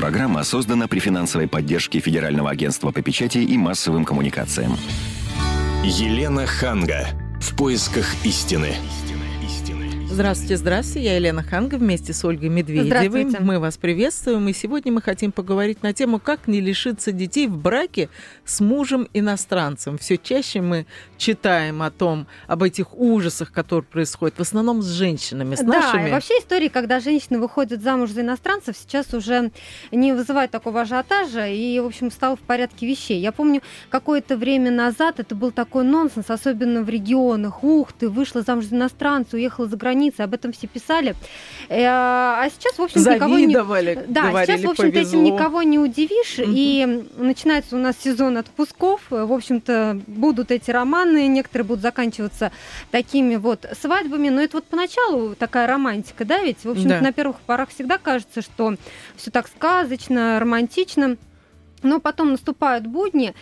Программа создана при финансовой поддержке Федерального агентства по печати и массовым коммуникациям. Елена Ханга. В поисках истины. Здравствуйте, здравствуйте. Я Елена Ханга вместе с Ольгой Медведевой. Мы вас приветствуем. И сегодня мы хотим поговорить на тему, как не лишиться детей в браке с мужем-иностранцем. Все чаще мы читаем о том, об этих ужасах, которые происходят, в основном с женщинами, с да, нашими. Да, вообще истории, когда женщины выходят замуж за иностранцев, сейчас уже не вызывают такого ажиотажа и, в общем, стало в порядке вещей. Я помню, какое-то время назад это был такой нонсенс, особенно в регионах. Ух ты, вышла замуж за иностранца, уехала за границу границы, об этом все писали. Э, а сейчас, в общем, никого не... Да, сейчас, в общем-то, этим никого не удивишь. Угу. И начинается у нас сезон отпусков. В общем-то, будут эти романы, некоторые будут заканчиваться такими вот свадьбами. Но это вот поначалу такая романтика, да, ведь, в общем да. на первых порах всегда кажется, что все так сказочно, романтично. Но потом наступают будни.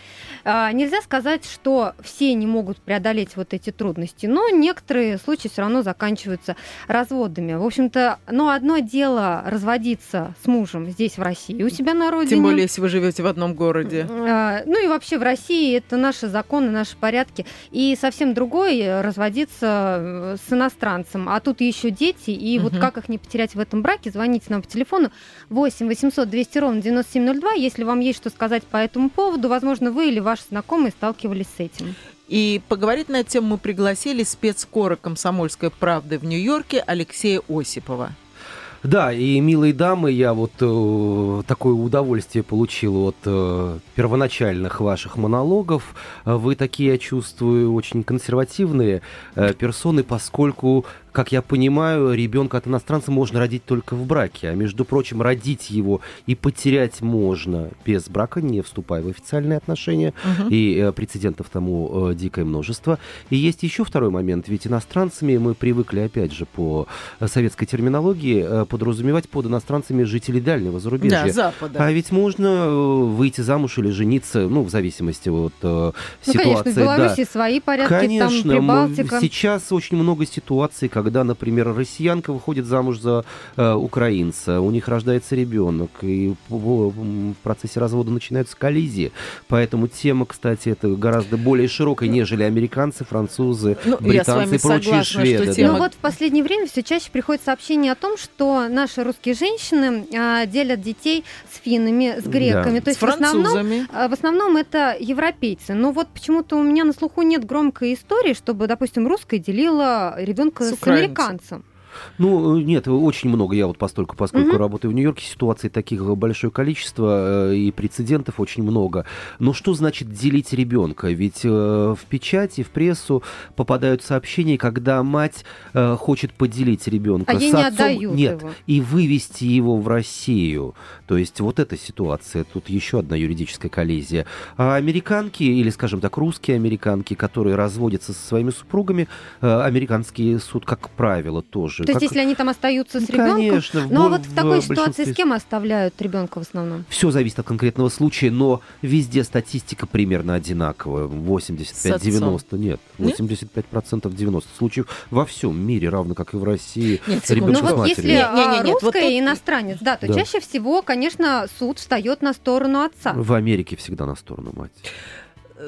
А, нельзя сказать, что все не могут преодолеть вот эти трудности, но некоторые случаи все равно заканчиваются разводами. В общем-то, но одно дело разводиться с мужем здесь, в России, у себя на родине. Тем более, если вы живете в одном городе. А, ну и вообще в России это наши законы, наши порядки. И совсем другое разводиться э, с иностранцем. А тут еще дети, и угу. вот как их не потерять в этом браке, звоните нам по телефону 8 800 200 ровно 9702, если вам есть что что сказать по этому поводу. Возможно, вы или ваши знакомые сталкивались с этим. И поговорить на эту тему мы пригласили спецкора «Комсомольской правды» в Нью-Йорке Алексея Осипова. Да, и, милые дамы, я вот э, такое удовольствие получил от э, первоначальных ваших монологов. Вы такие, я чувствую, очень консервативные э, персоны, поскольку как я понимаю, ребенка от иностранца можно родить только в браке. А между прочим, родить его и потерять можно без брака, не вступая в официальные отношения. Угу. И э, прецедентов тому э, дикое множество. И есть еще второй момент. Ведь иностранцами мы привыкли, опять же, по советской терминологии, э, подразумевать под иностранцами жителей дальнего зарубежья. Да, Запада. А ведь можно э, выйти замуж или жениться, ну, в зависимости от э, ну, ситуации. Конечно, в Беларуси да. свои порядки, конечно, там Прибалтика. Сейчас очень много ситуаций, когда, например, россиянка выходит замуж за э, украинца, у них рождается ребенок, и в, в процессе развода начинаются коллизии. Поэтому тема, кстати, это гораздо более широкая, нежели американцы, французы, ну, британцы и прочие согласна, шведы. Тема... Ну вот в последнее время все чаще приходит сообщение о том, что наши русские женщины а, делят детей с финнами, с греками. Да. То есть с в основном, а, в основном это европейцы. Но вот почему-то у меня на слуху нет громкой истории, чтобы, допустим, русская делила ребенка с, с американцем. Ну, нет, очень много. Я вот постольку, поскольку угу. работаю в Нью-Йорке, ситуаций таких большое количество э, и прецедентов очень много. Но что значит делить ребенка? Ведь э, в печати, в прессу попадают сообщения, когда мать э, хочет поделить ребенка а с отцом, не отдают нет, его. и вывести его в Россию. То есть вот эта ситуация, тут еще одна юридическая коллизия. А американки, или, скажем так, русские американки, которые разводятся со своими супругами, американский суд, как правило, тоже то есть, как... если они там остаются с ребенком. Конечно. Ну а вот в такой ситуации с кем оставляют ребенка в основном? Все зависит от конкретного случая, но везде статистика примерно одинаковая. 85-90. Нет, 85% 90 случаев во всем мире, равно как и в России. Нет, ребенка ну вот если нет, нет, нет, русская вот и иностранец, да, то да. чаще всего, конечно, суд встает на сторону отца. В Америке всегда на сторону мать.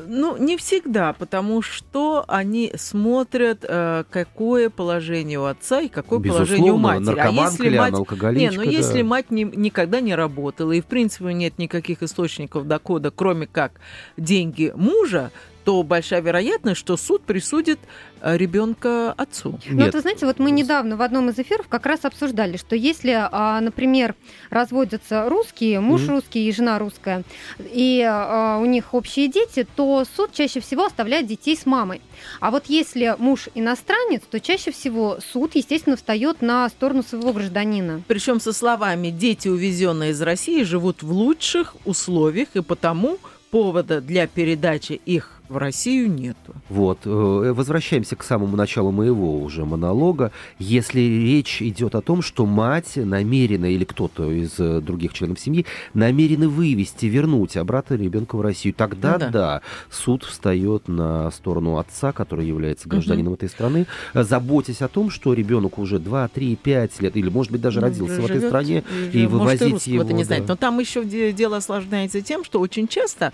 Ну, не всегда, потому что они смотрят, э, какое положение у отца и какое Безусловно, положение у матери. А если ли мать... Не, ну да. если мать не, никогда не работала, и в принципе нет никаких источников дохода, кроме как деньги мужа, то большая вероятность, что суд присудит э, ребенка отцу. Ну, вот вы знаете, вот мы недавно в одном из эфиров как раз обсуждали, что если, а, например, разводятся русские, муж mm-hmm. русский и жена русская, и а, у них общие дети, то суд чаще всего оставляет детей с мамой. А вот если муж иностранец, то чаще всего суд, естественно, встает на сторону своего гражданина. Причем со словами «дети, увезенные из России, живут в лучших условиях, и потому повода для передачи их в Россию нету. Вот. Э, возвращаемся к самому началу моего уже монолога. Если речь идет о том, что мать намерена или кто-то из э, других членов семьи намерены вывести, вернуть обратно ребенка в Россию, тогда ну, да. да, суд встает на сторону отца, который является гражданином угу. этой страны, заботясь о том, что ребенок уже 2, 3, 5 лет, или, может быть, даже родился Живет, в этой стране, и, и вывозить его. не да. знает. Но там еще дело осложняется тем, что очень часто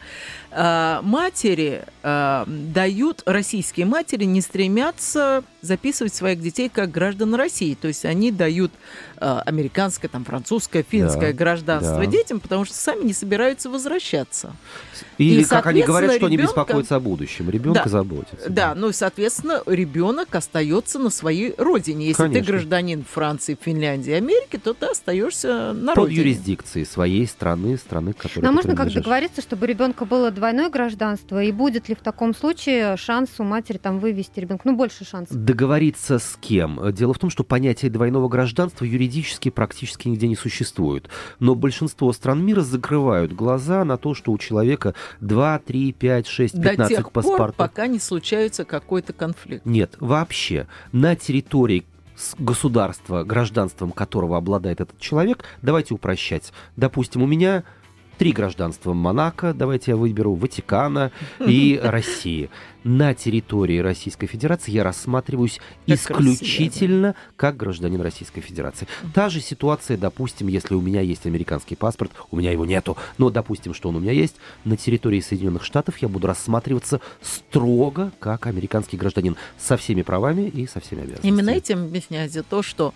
э, матери э, дают, российские матери не стремятся записывать своих детей как граждан России. То есть они дают американское, там, французское, финское да, гражданство да. детям, потому что сами не собираются возвращаться. Или, и, как они говорят, что ребенка... они беспокоятся о будущем. Ребенка да, заботится. Да, да, ну и, соответственно, ребенок остается на своей родине. Если Конечно. ты гражданин Франции, Финляндии, Америки, то ты остаешься на Под родине. юрисдикцией своей страны, страны, которой Но можно как договориться, чтобы ребенка было двойное гражданство? И будет ли в таком случае шанс у матери там вывести ребенка? Ну, больше шансов. Договориться с кем? Дело в том, что понятие двойного гражданства юридически практически нигде не существует. Но большинство стран мира закрывают глаза на то, что у человека 2, 3, 5, 6, 15 До тех паспортов. Пор, пока не случается какой-то конфликт. Нет, вообще на территории государства, гражданством которого обладает этот человек, давайте упрощать. Допустим, у меня три гражданства Монако, давайте я выберу, Ватикана и России на территории Российской Федерации я рассматриваюсь как исключительно Россия, да? как гражданин Российской Федерации. Та же ситуация, допустим, если у меня есть американский паспорт, у меня его нету, но допустим, что он у меня есть, на территории Соединенных Штатов я буду рассматриваться строго как американский гражданин со всеми правами и со всеми обязанностями. Именно этим объясняется то, что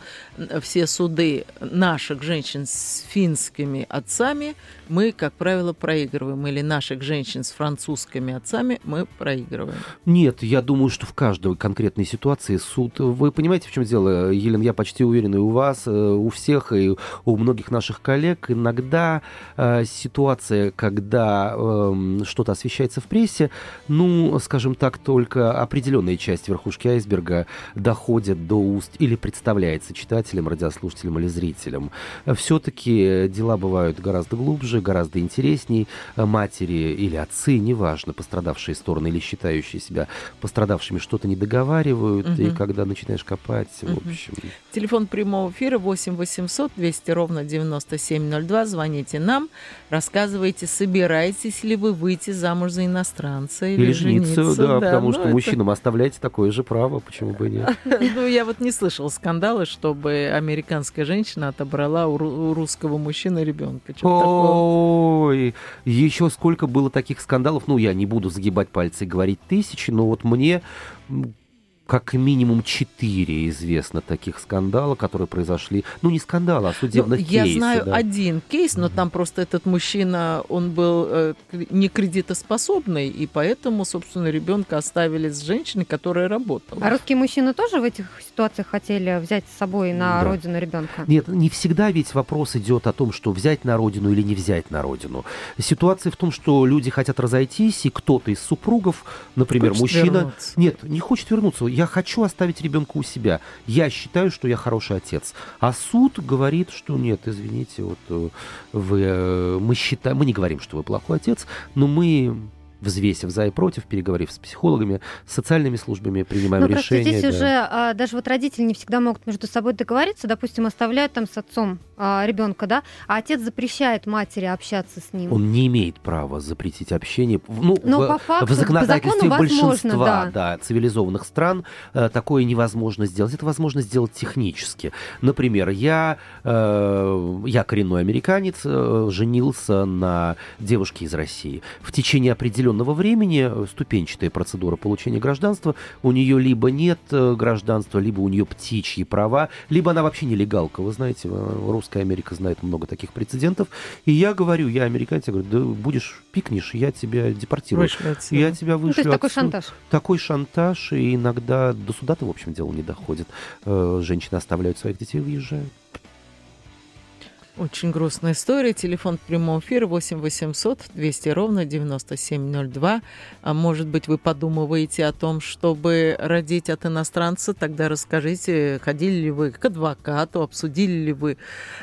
все суды наших женщин с финскими отцами мы, как правило, проигрываем, или наших женщин с французскими отцами мы проигрываем. Нет, я думаю, что в каждой конкретной ситуации суд... Вы понимаете, в чем дело, Елена, я почти уверен, и у вас, э, у всех, и у многих наших коллег иногда э, ситуация, когда э, что-то освещается в прессе, ну, скажем так, только определенная часть верхушки айсберга доходит до уст или представляется читателям, радиослушателям или зрителям. Все-таки дела бывают гораздо глубже, гораздо интересней. Матери или отцы, неважно, пострадавшие стороны или считающие себя пострадавшими, что-то не договаривают, угу. и когда начинаешь копать, угу. в общем... Телефон прямого эфира 8 800 200 ровно 9702. Звоните нам, рассказывайте, собираетесь ли вы выйти замуж за иностранца или, или жениться. жениться да, да, потому ну, что это... мужчинам оставляете такое же право, почему бы и нет. Ну, я вот не слышал скандала, чтобы американская женщина отобрала у русского мужчины ребенка. Ой, еще сколько было таких скандалов, ну, я не буду загибать пальцы и говорить тысячи, но вот мне как минимум четыре известно таких скандала, которые произошли. Ну, не скандала, а судебных ну, кейсов. Я знаю да. один кейс, но там просто этот мужчина, он был э, не кредитоспособный, и поэтому, собственно, ребенка оставили с женщиной, которая работала. А русские мужчины тоже в этих ситуациях хотели взять с собой на да. родину ребенка? Нет, не всегда ведь вопрос идет о том, что взять на родину или не взять на родину. Ситуация в том, что люди хотят разойтись, и кто-то из супругов, например, хочет мужчина... Вернуться. Нет, не хочет вернуться я хочу оставить ребенка у себя. Я считаю, что я хороший отец. А суд говорит, что нет, извините, вот э, вы, э, мы считаем, мы не говорим, что вы плохой отец, но мы взвесив за и против, переговорив с психологами, с социальными службами, принимаем ну, решения. Здесь да. уже а, даже вот родители не всегда могут между собой договориться, допустим, оставляют там с отцом а, ребенка, да, а отец запрещает матери общаться с ним. Он не имеет права запретить общение. Ну, Но в, по факту, в законодательстве по большинства да. Да, цивилизованных стран э, такое невозможно сделать. Это возможно сделать технически. Например, я, э, я коренной американец, э, женился на девушке из России. В течение определенного времени э, ступенчатая процедура получения гражданства. У нее либо нет э, гражданства, либо у нее птичьи права, либо она вообще нелегалка. Вы знаете, э, русская Америка знает много таких прецедентов. И я говорю, я американец, я говорю, да будешь пикнешь, я тебя депортирую. Я тебя вышлю. Ну, то есть такой шантаж. Такой шантаж, и иногда до суда-то, в общем, дело не доходит. Женщины оставляют своих детей и уезжают. Очень грустная история. Телефон прямого эфира 8 800 200 ровно 9702. А может быть, вы подумываете о том, чтобы родить от иностранца? Тогда расскажите, ходили ли вы к адвокату, обсудили ли вы,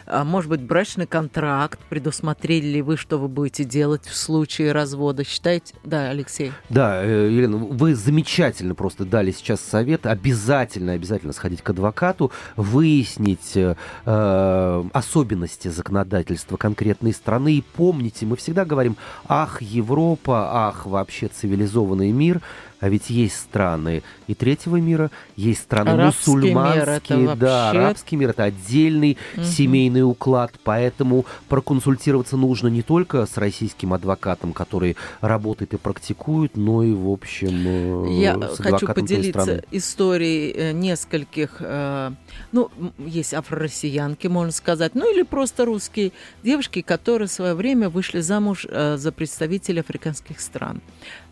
а может быть, брачный контракт, предусмотрели ли вы, что вы будете делать в случае развода? Считаете? Да, Алексей. Да, э, Елена, вы замечательно просто дали сейчас совет. Обязательно, обязательно сходить к адвокату, выяснить э, э особенности особенности законодательства конкретной страны. И помните, мы всегда говорим, ах, Европа, ах, вообще цивилизованный мир – а ведь есть страны и третьего мира, есть страны арабский мусульманские, мир, да, вообще... арабский мир это отдельный угу. семейный уклад, поэтому проконсультироваться нужно не только с российским адвокатом, который работает и практикует, но и в общем э, Я с хочу поделиться историей э, нескольких, э, ну есть афро-россиянки, можно сказать, ну или просто русские девушки, которые в свое время вышли замуж за представителей африканских стран.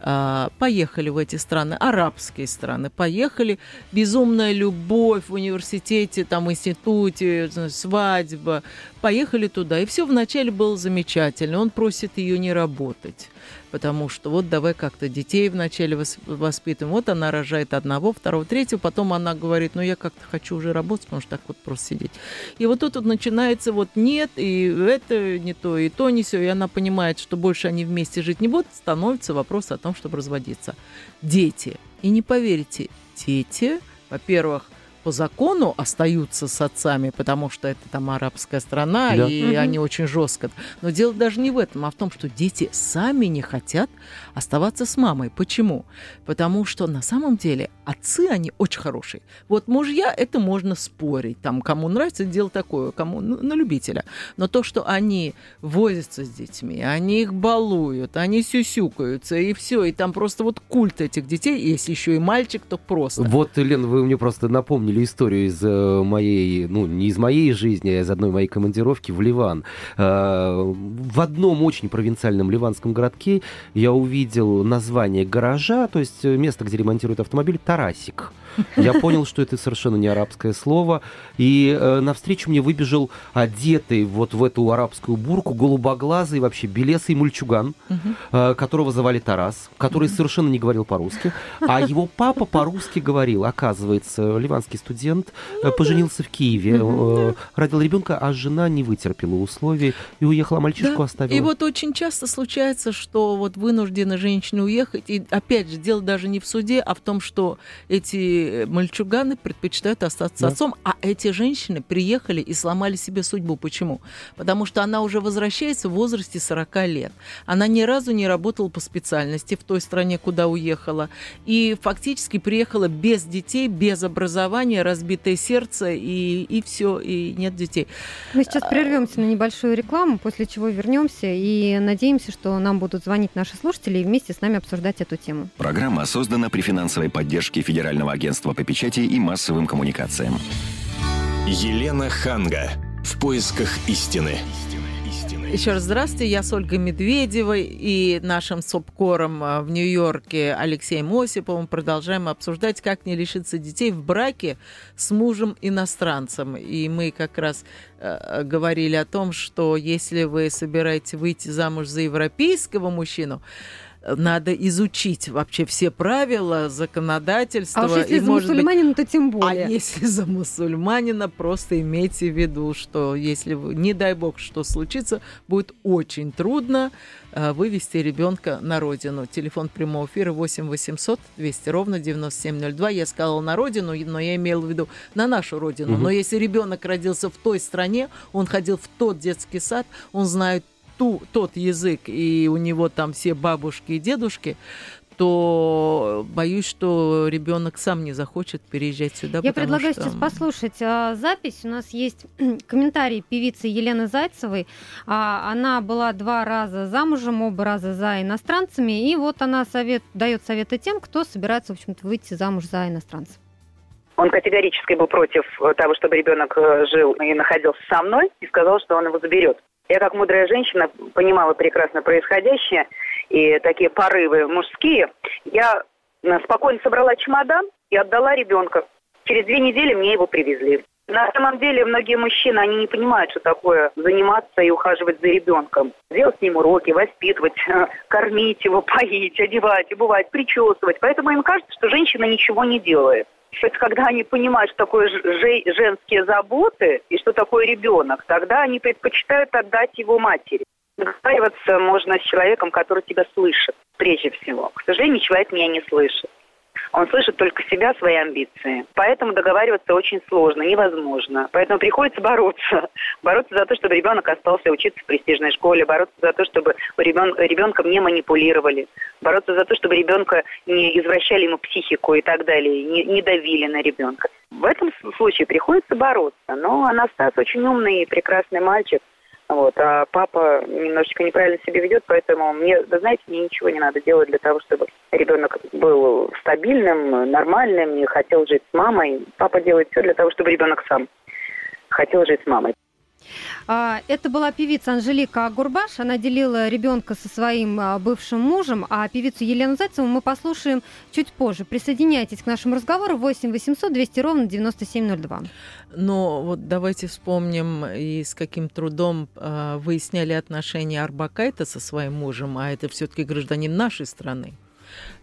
А, поехали в эти страны, арабские страны, поехали, безумная любовь в университете, там, институте, свадьба, поехали туда, и все вначале было замечательно, он просит ее не работать потому что вот давай как-то детей вначале воспитываем. Вот она рожает одного, второго, третьего, потом она говорит, ну я как-то хочу уже работать, потому что так вот просто сидеть. И вот тут вот начинается вот нет, и это не то, и то не все, и она понимает, что больше они вместе жить не будут, становится вопрос о том, чтобы разводиться. Дети. И не поверите, дети, во-первых, по закону остаются с отцами, потому что это там арабская страна, да. и угу. они очень жестко. Но дело даже не в этом, а в том, что дети сами не хотят оставаться с мамой. Почему? Потому что на самом деле отцы, они очень хорошие. Вот мужья, это можно спорить. Там, кому нравится, дело такое, кому ну, на любителя. Но то, что они возятся с детьми, они их балуют, они сюсюкаются, и все, и там просто вот культ этих детей, если еще и мальчик, то просто. Вот, Лен, вы мне просто напомнили или историю из э, моей, ну, не из моей жизни, а из одной моей командировки в Ливан. Э, в одном очень провинциальном ливанском городке я увидел название гаража, то есть место, где ремонтируют автомобиль, Тарасик. Я понял, что это совершенно не арабское слово. И э, навстречу мне выбежал одетый вот в эту арабскую бурку, голубоглазый, вообще белесый мульчуган, э, которого звали Тарас, который совершенно не говорил по-русски. А его папа по-русски говорил. Оказывается, ливанский студент э, поженился в Киеве, э, родил ребенка, а жена не вытерпела условий и уехала, мальчишку да. оставила. И вот очень часто случается, что вот вынуждены женщины уехать. И опять же, дело даже не в суде, а в том, что эти мальчуганы предпочитают остаться да. отцом, а эти женщины приехали и сломали себе судьбу. Почему? Потому что она уже возвращается в возрасте 40 лет. Она ни разу не работала по специальности в той стране, куда уехала. И фактически приехала без детей, без образования, разбитое сердце, и, и все, и нет детей. Мы сейчас а, прервемся на небольшую рекламу, после чего вернемся и надеемся, что нам будут звонить наши слушатели и вместе с нами обсуждать эту тему. Программа создана при финансовой поддержке Федерального агентства агентства по печати и массовым коммуникациям. Елена Ханга. В поисках истины. Еще раз здравствуйте, я с Ольгой Медведевой и нашим СОПКОРом а, в Нью-Йорке Алексеем Осиповым продолжаем обсуждать, как не лишиться детей в браке с мужем-иностранцем. И мы как раз э, говорили о том, что если вы собираетесь выйти замуж за европейского мужчину, надо изучить вообще все правила, законодательства. А уж если и, за может мусульманина, быть, то тем более. А если за мусульманина, просто имейте в виду, что если, не дай бог, что случится, будет очень трудно э, вывести ребенка на родину. Телефон прямого эфира 8 800 200 ровно 9702. Я сказала на родину, но я имела в виду на нашу родину. Угу. Но если ребенок родился в той стране, он ходил в тот детский сад, он знает ту, тот язык, и у него там все бабушки и дедушки, то боюсь, что ребенок сам не захочет переезжать сюда. Я предлагаю что... сейчас послушать а, запись. У нас есть комментарий певицы Елены Зайцевой. А, она была два раза замужем, оба раза за иностранцами. И вот она совет, дает советы тем, кто собирается, в общем-то, выйти замуж за иностранцев. Он категорически был против того, чтобы ребенок э, жил и находился со мной, и сказал, что он его заберет. Я как мудрая женщина понимала прекрасно происходящее и такие порывы мужские. Я э, спокойно собрала чемодан и отдала ребенка. Через две недели мне его привезли. На самом деле многие мужчины, они не понимают, что такое заниматься и ухаживать за ребенком. Делать с ним уроки, воспитывать, кормить его, поить, одевать, обувать, причесывать. Поэтому им кажется, что женщина ничего не делает. Это когда они понимают, что такое женские заботы и что такое ребенок, тогда они предпочитают отдать его матери. Договариваться можно с человеком, который тебя слышит, прежде всего. К сожалению, человек меня не слышит. Он слышит только себя, свои амбиции. Поэтому договариваться очень сложно, невозможно. Поэтому приходится бороться. Бороться за то, чтобы ребенок остался учиться в престижной школе, бороться за то, чтобы ребенка, ребенком не манипулировали, бороться за то, чтобы ребенка не извращали ему психику и так далее, не, не давили на ребенка. В этом случае приходится бороться. Но Анастас очень умный и прекрасный мальчик. Вот, а папа немножечко неправильно себя ведет, поэтому мне, да знаете, мне ничего не надо делать для того, чтобы ребенок был стабильным, нормальным, и хотел жить с мамой. Папа делает все для того, чтобы ребенок сам хотел жить с мамой. А, это была певица Анжелика Гурбаш. Она делила ребенка со своим а, бывшим мужем, а певицу Елену Зайцеву мы послушаем чуть позже. Присоединяйтесь к нашему разговору 8 800 200 ровно 9702. Но вот давайте вспомним, и с каким трудом э, выясняли отношения Арбакайта со своим мужем, а это все-таки гражданин нашей страны.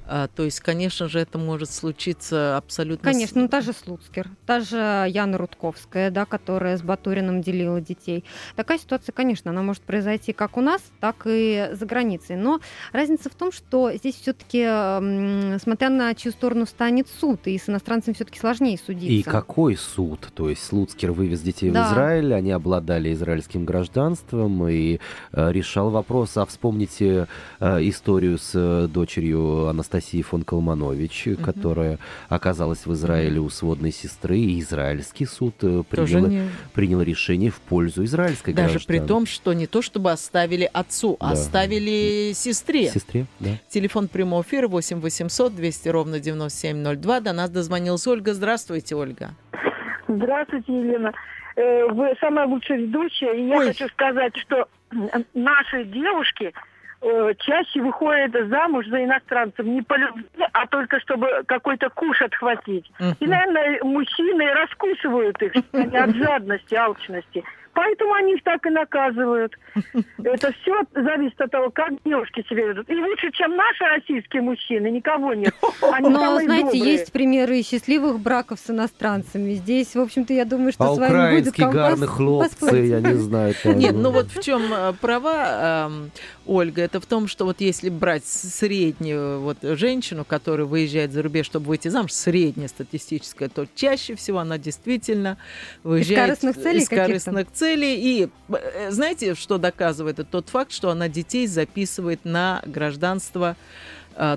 А, то есть, конечно же, это может случиться абсолютно... Конечно, ну та же Слуцкер, та же Яна Рудковская, да, которая с Батуриным делила детей. Такая ситуация, конечно, она может произойти как у нас, так и за границей. Но разница в том, что здесь все-таки, смотря на чью сторону станет суд, и с иностранцами все-таки сложнее судиться. И какой суд? То есть Слуцкер вывез детей да. в Израиль, они обладали израильским гражданством, и э, решал вопрос, а вспомните э, историю с э, дочерью Анастасии Анастасии фон Калманович, угу. которая оказалась в Израиле у сводной сестры, и израильский суд э, принял, не... принял решение в пользу израильской Даже граждан. при том, что не то чтобы оставили отцу, а да. оставили сестре. Сестре, да. Телефон прямого эфира 8 800 200 ровно 9702. До нас дозвонилась Ольга. Здравствуйте, Ольга. Здравствуйте, Елена. Э, вы самая лучшая ведущая. И я Ой. хочу сказать, что наши девушки чаще выходит замуж за иностранцев не по любви, а только чтобы какой-то куш отхватить. И, наверное, мужчины раскусывают их от жадности, алчности. Поэтому они их так и наказывают. Это все зависит от того, как девушки себя ведут. И лучше, чем наши российские мужчины, никого нет. Они Но, знаете, добрые. есть примеры счастливых браков с иностранцами. Здесь, в общем-то, я думаю, что а с вами будет гарных хлопцы, я не знаю. Нет, ну вот в чем э, права Ольга, это в том, что вот если брать среднюю вот женщину, которая выезжает за рубеж, чтобы выйти замуж, средняя статистическая, то чаще всего она действительно выезжает из корыстных целей. Из корыстных целей. И э, знаете, что доказывает? Это тот факт, что она детей записывает на гражданство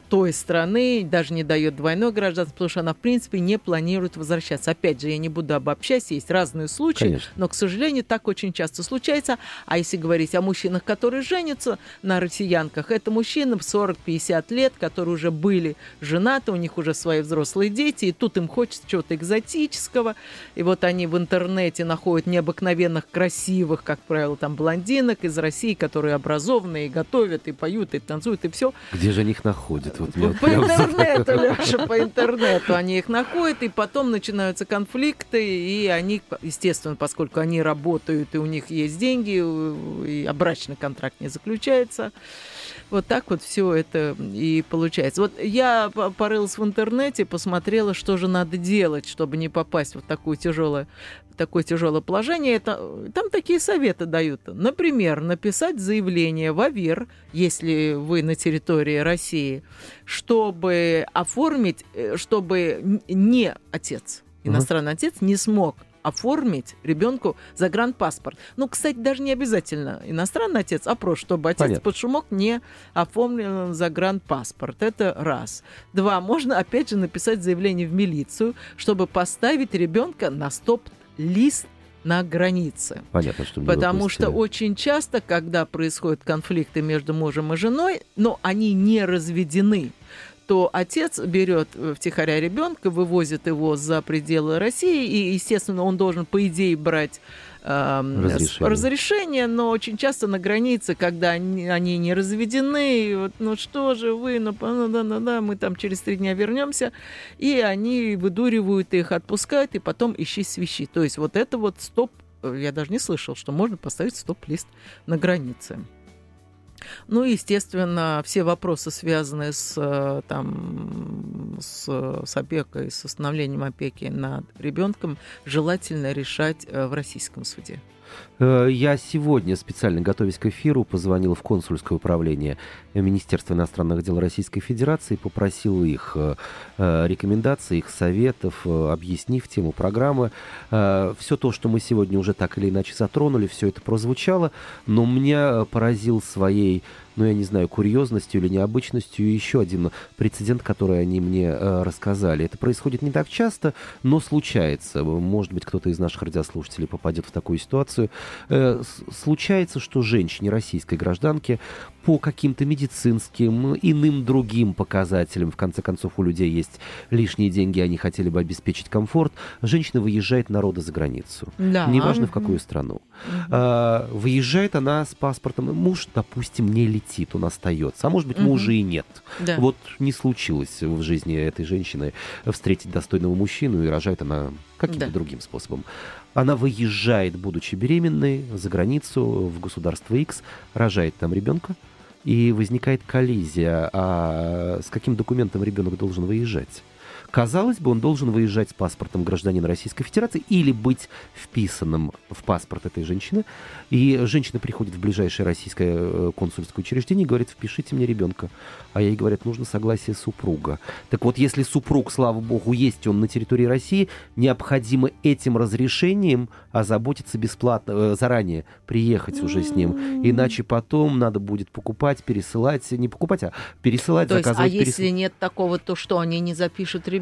той страны, даже не дает двойное гражданство, потому что она, в принципе, не планирует возвращаться. Опять же, я не буду обобщать, есть разные случаи, Конечно. но, к сожалению, так очень часто случается. А если говорить о мужчинах, которые женятся на россиянках, это мужчины в 40-50 лет, которые уже были женаты, у них уже свои взрослые дети, и тут им хочется чего-то экзотического, и вот они в интернете находят необыкновенных красивых, как правило, там блондинок из России, которые образованные, и готовят, и поют, и танцуют, и все. Где же они их находят? Находят. Вот по, по интернету, Леша, по интернету они их находят, и потом начинаются конфликты, и они, естественно, поскольку они работают, и у них есть деньги, и брачный контракт не заключается, вот так вот все это и получается. Вот я порылась в интернете, посмотрела, что же надо делать, чтобы не попасть в такую тяжелую такое тяжелое положение, это, там такие советы дают. Например, написать заявление в АВИР, если вы на территории России, чтобы оформить, э, чтобы не отец, иностранный отец не смог оформить ребенку загранпаспорт. Ну, кстати, даже не обязательно иностранный отец, а просто, чтобы отец Понятно. под шумок не оформил загранпаспорт. Это раз. Два. Можно, опять же, написать заявление в милицию, чтобы поставить ребенка на стоп лист на границе. Понятно, что Потому что очень часто, когда происходят конфликты между мужем и женой, но они не разведены, то отец берет втихаря ребенка, вывозит его за пределы России, и, естественно, он должен, по идее, брать э, разрешение. разрешение, но очень часто на границе, когда они, они не разведены, вот, ну что же вы, ну, ну да, да, да, мы там через три дня вернемся, и они выдуривают их, отпускают, и потом ищи свищи. То есть вот это вот стоп, я даже не слышал, что можно поставить стоп-лист на границе. Ну естественно, все вопросы, связанные с, э, там, с, с опекой, с установлением опеки над ребенком, желательно решать э, в российском суде. Э, я сегодня, специально готовясь к эфиру, позвонил в консульское управление Министерства иностранных дел Российской Федерации, попросил их э, э, рекомендаций, их советов, объяснив тему программы. Все то, что мы сегодня уже так или иначе затронули, все это прозвучало, но меня поразил своей ну, я не знаю, курьезностью или необычностью еще один прецедент, который они мне э, рассказали. Это происходит не так часто, но случается. Может быть, кто-то из наших радиослушателей попадет в такую ситуацию. Э, случается, что женщине, российской гражданке, по каким-то медицинским, иным другим показателям, в конце концов, у людей есть лишние деньги, они хотели бы обеспечить комфорт, женщина выезжает на роды за границу. Да. Неважно, в какую страну. А, выезжает она с паспортом, муж, допустим, не летит, он остается. А может быть, мужа и нет. Да. Вот не случилось в жизни этой женщины встретить достойного мужчину, и рожает она каким-то да. другим способом. Она выезжает, будучи беременной, за границу, в государство X, рожает там ребенка, и возникает коллизия, а с каким документом ребенок должен выезжать? Казалось бы, он должен выезжать с паспортом гражданина Российской Федерации или быть вписанным в паспорт этой женщины. И женщина приходит в ближайшее российское э, консульское учреждение и говорит, впишите мне ребенка. А ей говорят, нужно согласие супруга. Так вот, если супруг, слава богу, есть он на территории России, необходимо этим разрешением озаботиться бесплатно, э, заранее приехать уже с ним. Иначе потом надо будет покупать, пересылать, не покупать, а пересылать, то заказывать. Есть, а перес... если нет такого, то что, они не запишут ребенка?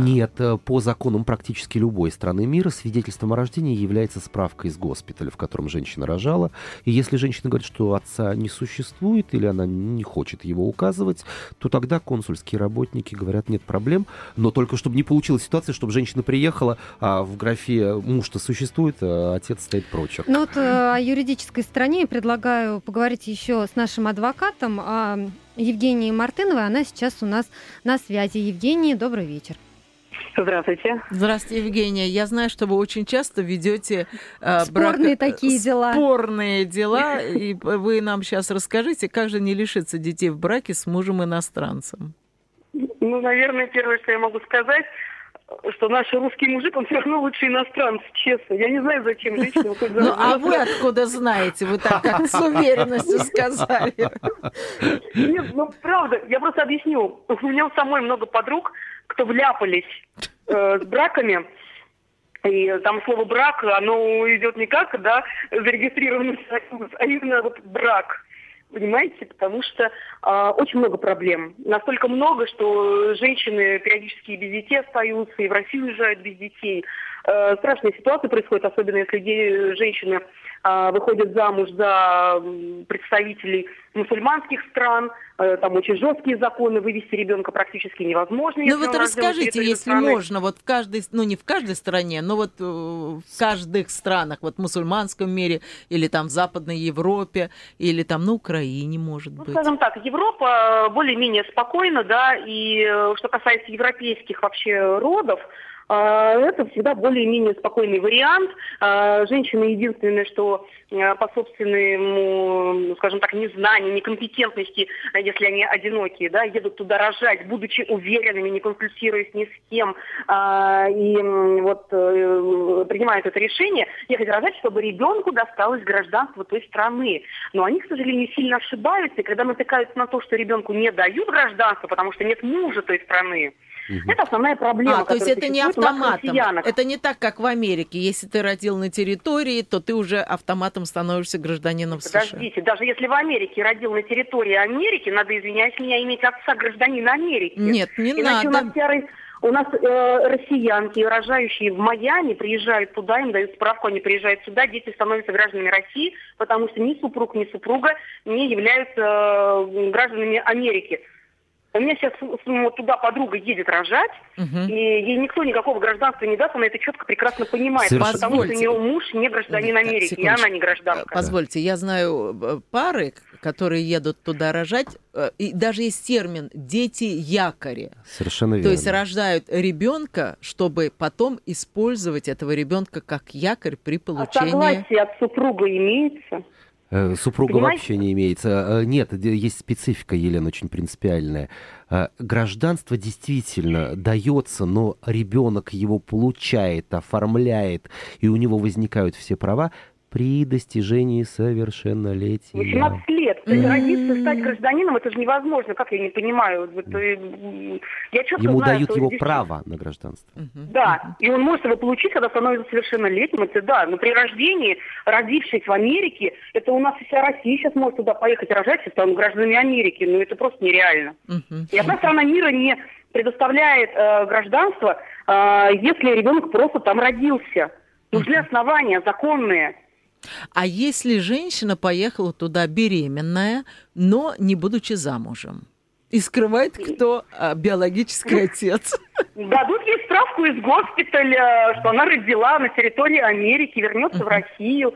Нет, э, по законам практически любой страны мира свидетельством о рождении является справка из госпиталя, в котором женщина рожала. И если женщина говорит, что отца не существует или она не хочет его указывать, то тогда консульские работники говорят, нет проблем, но только чтобы не получилась ситуация, чтобы женщина приехала, а в графе муж-то существует, а отец стоит прочерк. Ну вот э, о юридической стороне предлагаю поговорить еще с нашим адвокатом, о Евгении Мартыновой. Она сейчас у нас на связи. Евгения, добрый вечер. Здравствуйте. Здравствуйте, Евгения. Я знаю, что вы очень часто ведете э, спорные брак... такие дела. Спорные дела. И вы нам сейчас расскажите, как же не лишиться детей в браке с мужем иностранцем? Ну, наверное, первое, что я могу сказать, что наш русский мужик, он все равно лучше иностранцев, честно. Я не знаю, зачем женщина Ну, а вы откуда знаете? Вы так как с уверенностью сказали. Нет, ну, правда, я просто объясню. У меня у самой много подруг, кто вляпались э, с браками, и там слово брак, оно идет не как, да, зарегистрированный союз, а именно вот брак понимаете, потому что э, очень много проблем. Настолько много, что женщины периодически без детей остаются, и в Россию уезжают без детей. Э, страшная ситуация происходит, особенно если женщины э, выходят замуж за представителей мусульманских стран, э, там очень жесткие законы, вывести ребенка практически невозможно. Ну вот расскажите, если страны. можно, вот в каждой, ну не в каждой стране, но вот в каждых странах, вот в мусульманском мире, или там в Западной Европе, или там на Украине, может ну, быть. Скажем так, Европа более-менее спокойна, да, и что касается европейских вообще родов, а, это всегда более-менее спокойный вариант. А, женщины единственное, что а, по собственному, скажем так, незнанию, некомпетентности, если они одинокие, да, едут туда рожать, будучи уверенными, не консультируясь ни с кем, и вот э, принимают это решение, ехать рожать, чтобы ребенку досталось гражданство той страны. Но они, к сожалению, сильно ошибаются, и когда натыкаются на то, что ребенку не дают гражданство, потому что нет мужа той страны, Угу. Это основная проблема. А, то есть это не автоматом. Это не так, как в Америке. Если ты родил на территории, то ты уже автоматом становишься гражданином США. Подождите, даже если в Америке родил на территории Америки, надо, извиняюсь меня, иметь отца гражданина Америки. Нет, не Иначе надо. У нас, серый, у нас э, россиянки, рожающие в Майами, приезжают туда, им дают справку, они приезжают сюда, дети становятся гражданами России, потому что ни супруг, ни супруга не являются э, гражданами Америки. У меня сейчас ну, туда подруга едет рожать, угу. и ей никто никакого гражданства не даст, она это четко прекрасно понимает, Совершенно. потому что у нее муж не гражданин Америки, Секундочку. и она не гражданка. Позвольте, я знаю э, пары, которые едут туда рожать, э, и даже есть термин «дети якори». Совершенно верно. То есть рождают ребенка, чтобы потом использовать этого ребенка как якорь при получении... А согласие от супруга имеется? Э, супруга Понимаете? вообще не имеется. Э, нет, есть специфика, Елена, очень принципиальная. Э, гражданство действительно дается, но ребенок его получает, оформляет, и у него возникают все права при достижении совершеннолетия. 18 лет. Mm-hmm. Родиться, стать гражданином, это же невозможно. Как я не понимаю? Я Ему знаю, дают его здесь... право на гражданство. Да, и он может его получить, когда становится совершеннолетним. Это да, но при рождении, родившись в Америке, это у нас вся Россия сейчас может туда поехать рожать, и станут гражданами Америки. Ну это просто нереально. И одна страна мира не предоставляет э, гражданство, э, если ребенок просто там родился. Нужны основания законные. А если женщина поехала туда беременная, но не будучи замужем? И скрывает, кто а, биологический отец. Дадут ей справку из госпиталя, что она родила на территории Америки, вернется в Россию.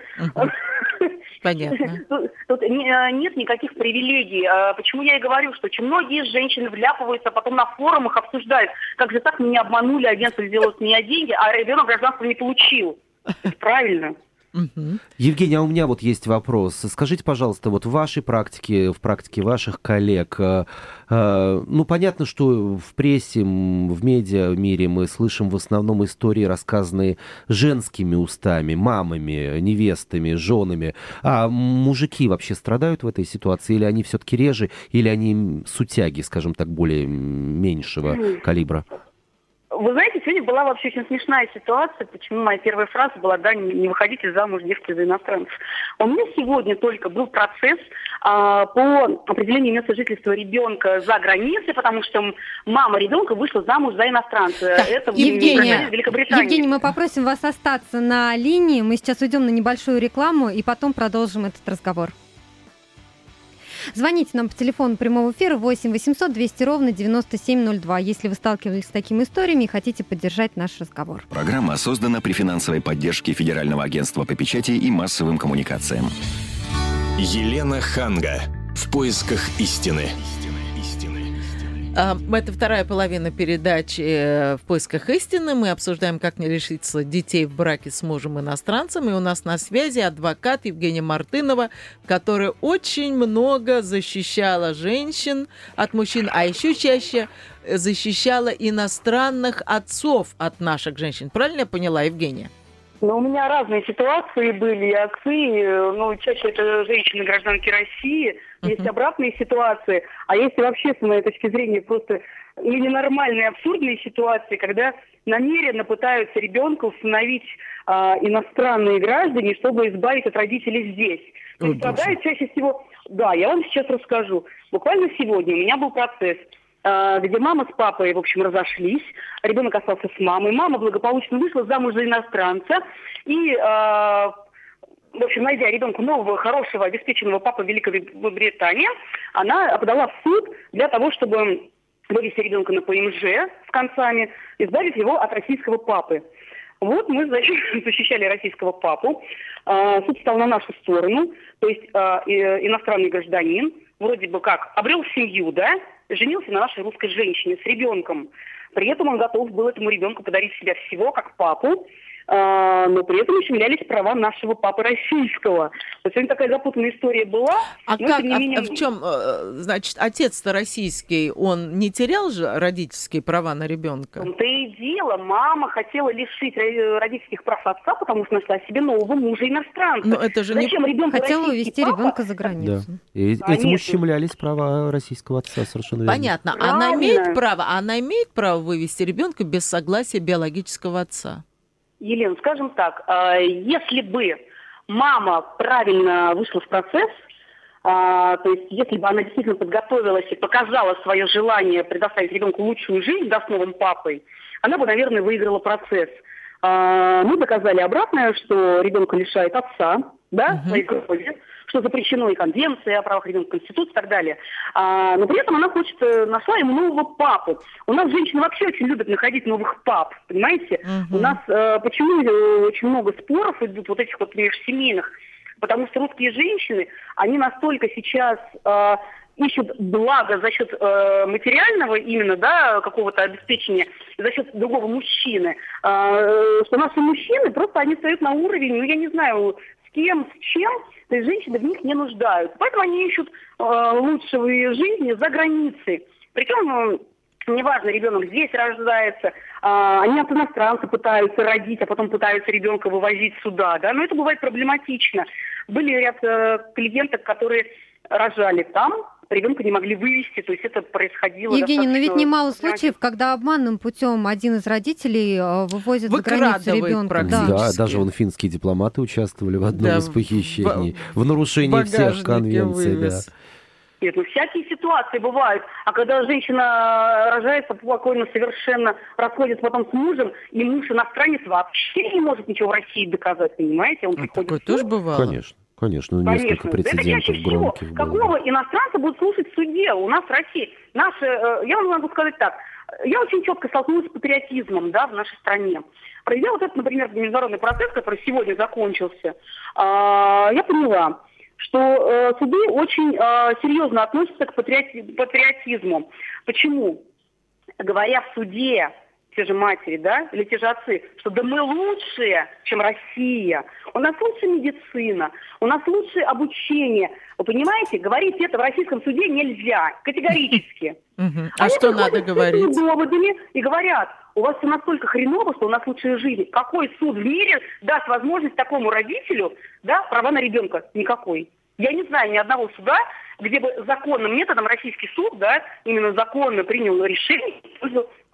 Понятно. Тут, тут не, нет никаких привилегий. А почему я и говорю, что очень многие женщины вляпываются, потом на форумах обсуждают, как же так меня обманули, агентство сделало с меня деньги, а ребенок гражданство не получил. Это правильно. Угу. Евгений, а у меня вот есть вопрос. Скажите, пожалуйста, вот в вашей практике, в практике ваших коллег, э, э, ну, понятно, что в прессе, в медиа мире мы слышим в основном истории, рассказанные женскими устами, мамами, невестами, женами. А мужики вообще страдают в этой ситуации? Или они все-таки реже, или они сутяги, скажем так, более меньшего калибра? Вы знаете, сегодня была вообще очень смешная ситуация, почему моя первая фраза была, да, не выходите замуж, девки за иностранцев. У меня сегодня только был процесс а, по определению места жительства ребенка за границей, потому что мама ребенка вышла замуж за иностранца. Так, Это Евгения, Евгений, мы попросим вас остаться на линии. Мы сейчас уйдем на небольшую рекламу и потом продолжим этот разговор. Звоните нам по телефону прямого эфира 8 800 200 ровно 9702, если вы сталкивались с такими историями и хотите поддержать наш разговор. Программа создана при финансовой поддержке Федерального агентства по печати и массовым коммуникациям. Елена Ханга. В поисках истины. А, это вторая половина передачи э, «В поисках истины». Мы обсуждаем, как не лишиться детей в браке с мужем иностранцем. И у нас на связи адвокат Евгения Мартынова, которая очень много защищала женщин от мужчин, а еще чаще защищала иностранных отцов от наших женщин. Правильно я поняла, Евгения? Ну, у меня разные ситуации были, отцы, ну, чаще это женщины гражданки России, uh-huh. есть обратные ситуации, а есть вообще, с моей точки зрения, просто или ненормальные, абсурдные ситуации, когда намеренно пытаются ребенка установить а, иностранные граждане, чтобы избавить от родителей здесь. То есть страдают чаще всего... Да, я вам сейчас расскажу. Буквально сегодня у меня был процесс – Э, где мама с папой, в общем, разошлись, ребенок остался с мамой, мама благополучно вышла замуж за иностранца, и, э, в общем, найдя ребенку нового, хорошего, обеспеченного папы в Великобритании, она подала в суд для того, чтобы вывести ребенка на ПМЖ с концами, избавив его от российского папы. Вот мы защищали российского папу, э, суд стал на нашу сторону, то есть иностранный гражданин, вроде бы как обрел семью, да, женился на нашей русской женщине с ребенком. При этом он готов был этому ребенку подарить себя всего, как папу, но при этом ущемлялись права нашего папы российского. То есть сегодня такая запутанная история была. А как, а менее... а в чем, э, значит, отец-то российский, он не терял же родительские права на ребенка? В то и дело, мама хотела лишить родительских прав отца, потому что нашла себе нового мужа иностранца. Но это же Зачем не... ребенку Хотела увезти папа? ребенка за границу. Да. И Конечно. этим ущемлялись права российского отца совершенно верно. Понятно. Правильно. Она имеет право, она имеет право вывести ребенка без согласия биологического отца? Елена, скажем так, а, если бы мама правильно вышла в процесс, а, то есть если бы она действительно подготовилась и показала свое желание предоставить ребенку лучшую жизнь, да, с новым папой, она бы, наверное, выиграла процесс. А, мы доказали обратное, что ребенка лишает отца, да, своей крови, что запрещено и конвенция о правах ребенка, конституция и так далее. А, но при этом она хочет, э, нашла ему нового папу. У нас женщины вообще очень любят находить новых пап, понимаете? Угу. У нас э, почему э, очень много споров идут вот этих вот межсемейных, потому что русские женщины, они настолько сейчас э, ищут благо за счет э, материального именно, да, какого-то обеспечения, за счет другого мужчины, э, что наши мужчины просто они стоят на уровень, ну я не знаю, кем, с чем, то есть женщины в них не нуждаются. Поэтому они ищут э, лучшего жизни за границей. Причем э, неважно, ребенок здесь рождается, а, они от иностранца пытаются родить, а потом пытаются ребенка вывозить сюда, да, но это бывает проблематично. Были ряд э, клиенток, которые рожали там, ребенка не могли вывести, то есть это происходило. Евгений, но ведь немало случаев, когда обманным путем один из родителей э, вывозит за границу ребенка. Да. да, даже вон финские дипломаты участвовали в одном да, из похищений, в, в нарушении всех конвенций. Да. Нет, ну всякие ситуации бывают. А когда женщина рожается спокойно, совершенно расходится потом с мужем, и муж иностранец вообще не может ничего в России доказать, понимаете? Он а такое тоже бывало? Конечно. Конечно, ну, несколько прецедентов это громких всего. Какого иностранца будут слушать в суде у нас в России? Наши, э, я вам могу сказать так, я очень четко столкнулась с патриотизмом да, в нашей стране. Проведя вот этот, например, международный процесс, который сегодня закончился, а, я поняла, что э, суды очень э, серьезно относятся к патриотизму. Почему? Говоря в суде те же матери, да, или те же отцы, что да мы лучшие, чем Россия, у нас лучшая медицина, у нас лучшее обучение. Вы понимаете, говорить это в российском суде нельзя, категорически. А что надо говорить? доводами и говорят, у вас все настолько хреново, что у нас лучшая жизнь. Какой суд в мире даст возможность такому родителю, да, права на ребенка? Никакой. Я не знаю ни одного суда, где бы законным методом российский суд, да, именно законно принял решение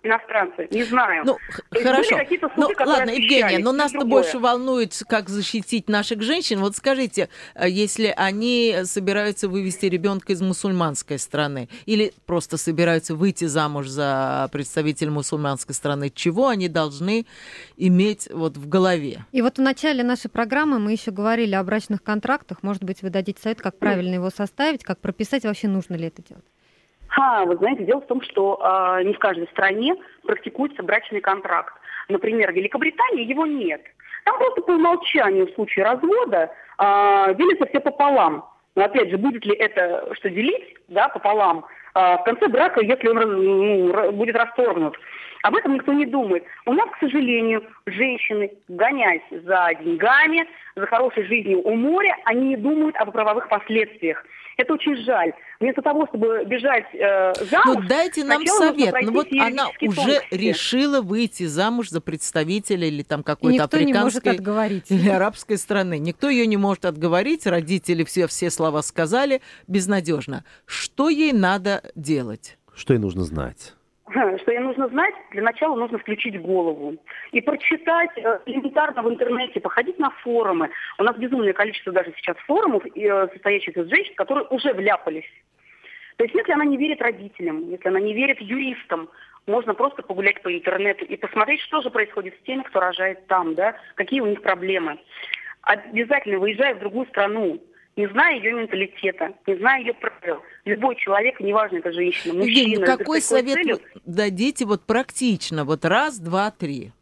иностранцы, не знаю. Ну, хорошо. Ну, ладно, Евгения, но нас-то больше волнует, как защитить наших женщин. Вот скажите, э, если они собираются вывести ребенка из мусульманской страны или просто собираются выйти замуж за представителя мусульманской страны, чего они должны иметь вот в голове? И вот в начале нашей программы мы еще говорили о брачных контрактах. Может быть, вы дадите совет, как правильно его составить, как прописать, вообще нужно ли это делать? А, вы знаете, дело в том, что э, не в каждой стране практикуется брачный контракт. Например, в Великобритании его нет. Там просто по умолчанию в случае развода э, делится все пополам. Но опять же, будет ли это что делить да, пополам э, в конце брака, если он ну, будет расторгнут? Об этом никто не думает. У нас, к сожалению, женщины, гоняясь за деньгами, за хорошей жизнью у моря, они не думают об правовых последствиях. Это очень жаль. Вместо того, чтобы бежать э, замуж... Ну, дайте нам совет. Ну, вот она уже решила выйти замуж за представителя или там какой-то африканской... Или арабской страны. Никто ее не может отговорить. Родители все, все слова сказали. Безнадежно. Что ей надо делать? Что ей нужно знать? что ей нужно знать, для начала нужно включить голову и прочитать э, элементарно в интернете, походить на форумы. У нас безумное количество даже сейчас форумов, э, состоящих из женщин, которые уже вляпались. То есть если она не верит родителям, если она не верит юристам, можно просто погулять по интернету и посмотреть, что же происходит с теми, кто рожает там, да, какие у них проблемы. Обязательно выезжая в другую страну, не зная ее менталитета, не зная ее правил. Любой человек, неважно, это женщина, мужчина. Евгений, какой совет целью, дадите вот практично, вот раз, два, три?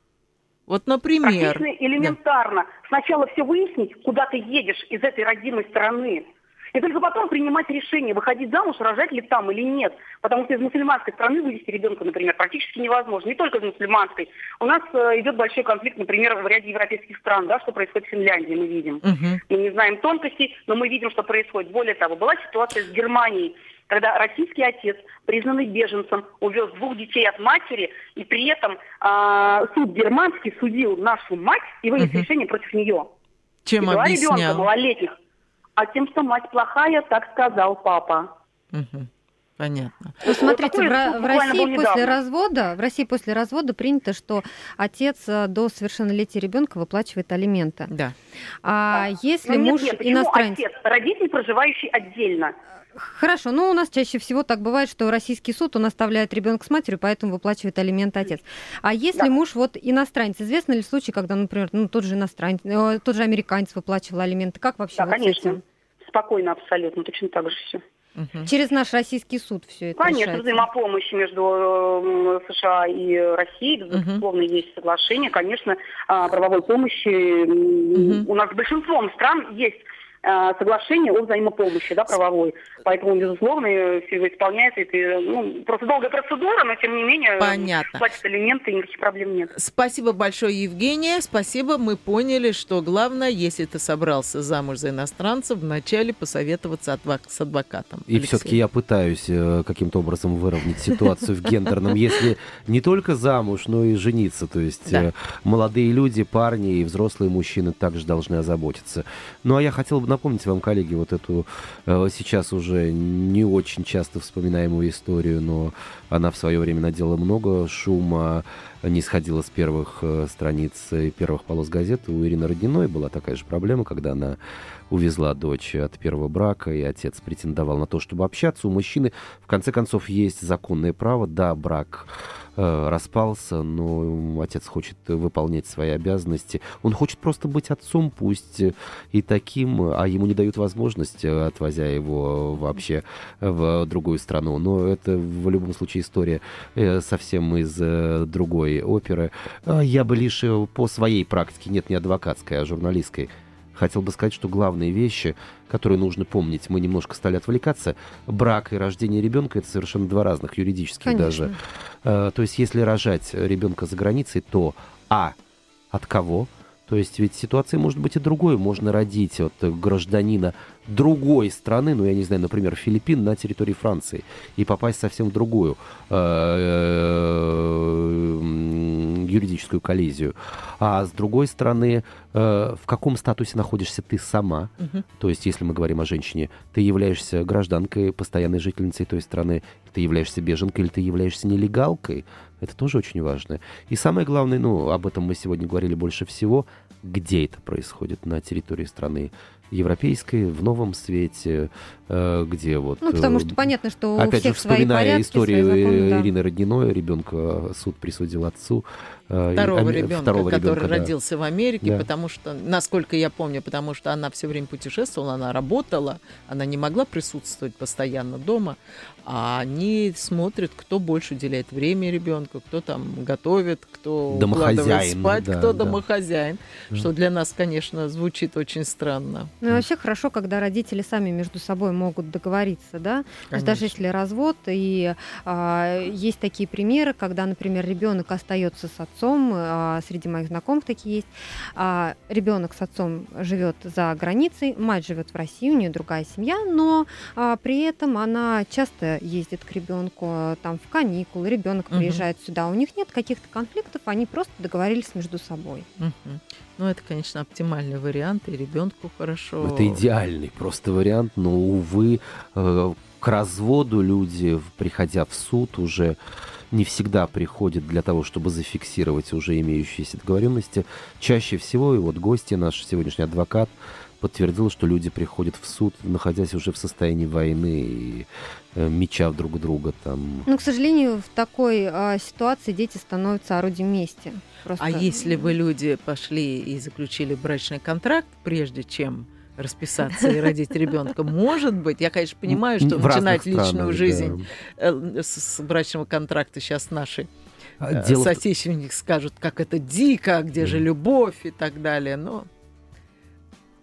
Вот, например. Практично, элементарно. Да. Сначала все выяснить, куда ты едешь из этой родимой страны. И только потом принимать решение, выходить замуж, рожать ли там или нет. Потому что из мусульманской страны вывести ребенка, например, практически невозможно. Не только из мусульманской. У нас э, идет большой конфликт, например, в ряде европейских стран, да, что происходит в Финляндии, мы видим. Угу. Мы не знаем тонкостей, но мы видим, что происходит. Более того, была ситуация с Германией, когда российский отец, признанный беженцем, увез двух детей от матери, и при этом э, суд германский судил нашу мать и вынес угу. решение против нее. Чем и объяснял? ребенка малолетних а тем, что мать плохая, так сказал папа. Угу. Понятно. Ну, смотрите, в, в России после развода, в России после развода принято, что отец э, до совершеннолетия ребенка выплачивает алименты. Да. А да. если ну, муж нет, нет, иностранец, отец, родитель, проживающий отдельно. Хорошо, ну у нас чаще всего так бывает, что российский суд, он оставляет ребенка с матерью, поэтому выплачивает алименты отец. А если да. муж вот иностранец, известно ли случай, когда, например, ну, тот же иностранец, э, тот же американец выплачивал алименты, как вообще да, вот конечно. спокойно абсолютно, точно так же все. Угу. Через наш российский суд все это Конечно, решается. взаимопомощь между США и Россией, безусловно, угу. есть соглашение. Конечно, а, правовой помощи угу. у нас большинством стран есть соглашение о взаимопомощи, да, правовой. Поэтому, безусловно, все исполняется. Это ну, просто долгая процедура, но тем не менее Понятно. платят элементы, никаких проблем нет. Спасибо большое, Евгения. Спасибо. Мы поняли, что главное, если ты собрался замуж за иностранцев, вначале посоветоваться с адвокатом. И все-таки я пытаюсь э, каким-то образом выровнять ситуацию в гендерном, если не только замуж, но и жениться. То есть э, молодые люди, парни и взрослые мужчины также должны озаботиться. Ну а я хотел бы напомнить вам, коллеги, вот эту э, сейчас уже не очень часто вспоминаемую историю, но она в свое время надела много шума, не сходила с первых э, страниц и первых полос газет. У Ирины Родниной была такая же проблема, когда она увезла дочь от первого брака, и отец претендовал на то, чтобы общаться. У мужчины, в конце концов, есть законное право. Да, брак э, распался, но отец хочет выполнять свои обязанности. Он хочет просто быть отцом, пусть и таким, а ему не дают возможность, отвозя его вообще в другую страну. Но это в любом случае история э, совсем из э, другой оперы. А я бы лишь э, по своей практике, нет, не адвокатской, а журналистской, хотел бы сказать, что главные вещи, которые нужно помнить, мы немножко стали отвлекаться. Брак и рождение ребенка это совершенно два разных юридических Конечно. даже. То есть, если рожать ребенка за границей, то а от кого? То есть ведь ситуация может быть и другой. Можно родить от гражданина другой страны, ну, я не знаю, например, Филиппин на территории Франции, и попасть совсем в другую э, э, юридическую коллизию. А с другой стороны, э, в каком статусе находишься ты сама? Угу. То есть, если мы говорим о женщине, ты являешься гражданкой, постоянной жительницей той страны, ты являешься беженкой или ты являешься нелегалкой? Это тоже очень важно. И самое главное, ну, об этом мы сегодня говорили больше всего, где это происходит на территории страны европейской, в новом свете, где вот... Ну, потому что понятно, что у Опять всех же, вспоминая порядки, историю законы, Ирины да. Родниной, ребенка суд присудил отцу. Э, второго а, ребенка, второго который ребенка, родился да. в Америке, да. потому что, насколько я помню, потому что она все время путешествовала, она работала, она не могла присутствовать постоянно дома, а они смотрят, кто больше уделяет время ребенку, кто там готовит, кто укладывает спать, да, кто да. домохозяин, да. что для нас, конечно, звучит очень странно. Ну и вообще хорошо, когда родители сами между собой могут договориться, да? То есть даже если развод, и а, есть такие примеры, когда, например, ребенок остается с отцом, а, среди моих знакомых такие есть, а, ребенок с отцом живет за границей, мать живет в России, у нее другая семья, но а, при этом она часто ездит к ребенку а, там в каникулы, ребенок угу. приезжает сюда, у них нет каких-то конфликтов, они просто договорились между собой. Угу. Ну, это, конечно, оптимальный вариант, и ребенку хорошо. Это идеальный просто вариант, но, увы, э, к разводу люди, приходя в суд, уже не всегда приходят для того, чтобы зафиксировать уже имеющиеся договоренности. Чаще всего, и вот гости, наш сегодняшний адвокат, подтвердил, что люди приходят в суд, находясь уже в состоянии войны и э, меча друг друга там. Ну, к сожалению, в такой э, ситуации дети становятся орудием мести. Просто... А если бы люди пошли и заключили брачный контракт, прежде чем расписаться и родить ребенка. Может быть, я, конечно, понимаю, что в начинать личную странах, жизнь да. Э, с брачного контракта сейчас наши а, э, Дело соотечественники скажут, как это дико, где же любовь и так далее. Но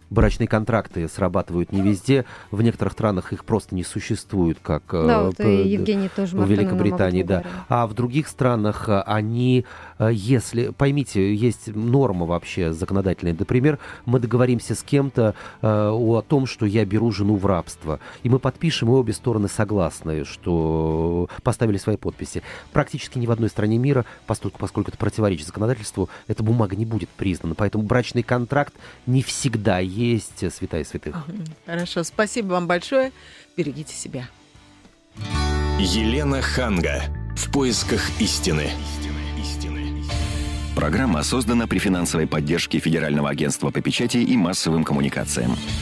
брачные контракты срабатывают не везде. В некоторых странах их просто не существует, как да, вот Евгений тоже в Великобритании, да. А в других странах э, они, э, если, поймите, есть норма вообще законодательная. Например, мы договоримся с кем-то э, о том, что я беру жену в рабство, и мы подпишем, и обе стороны согласны, что поставили свои подписи. Практически ни в одной стране мира, поскольку, поскольку это противоречит законодательству, эта бумага не будет признана. Поэтому брачный контракт не всегда есть святая святых. Хорошо, спасибо вам большое. Берегите себя. Елена Ханга. В поисках истины. Программа создана при финансовой поддержке Федерального агентства по печати и массовым коммуникациям.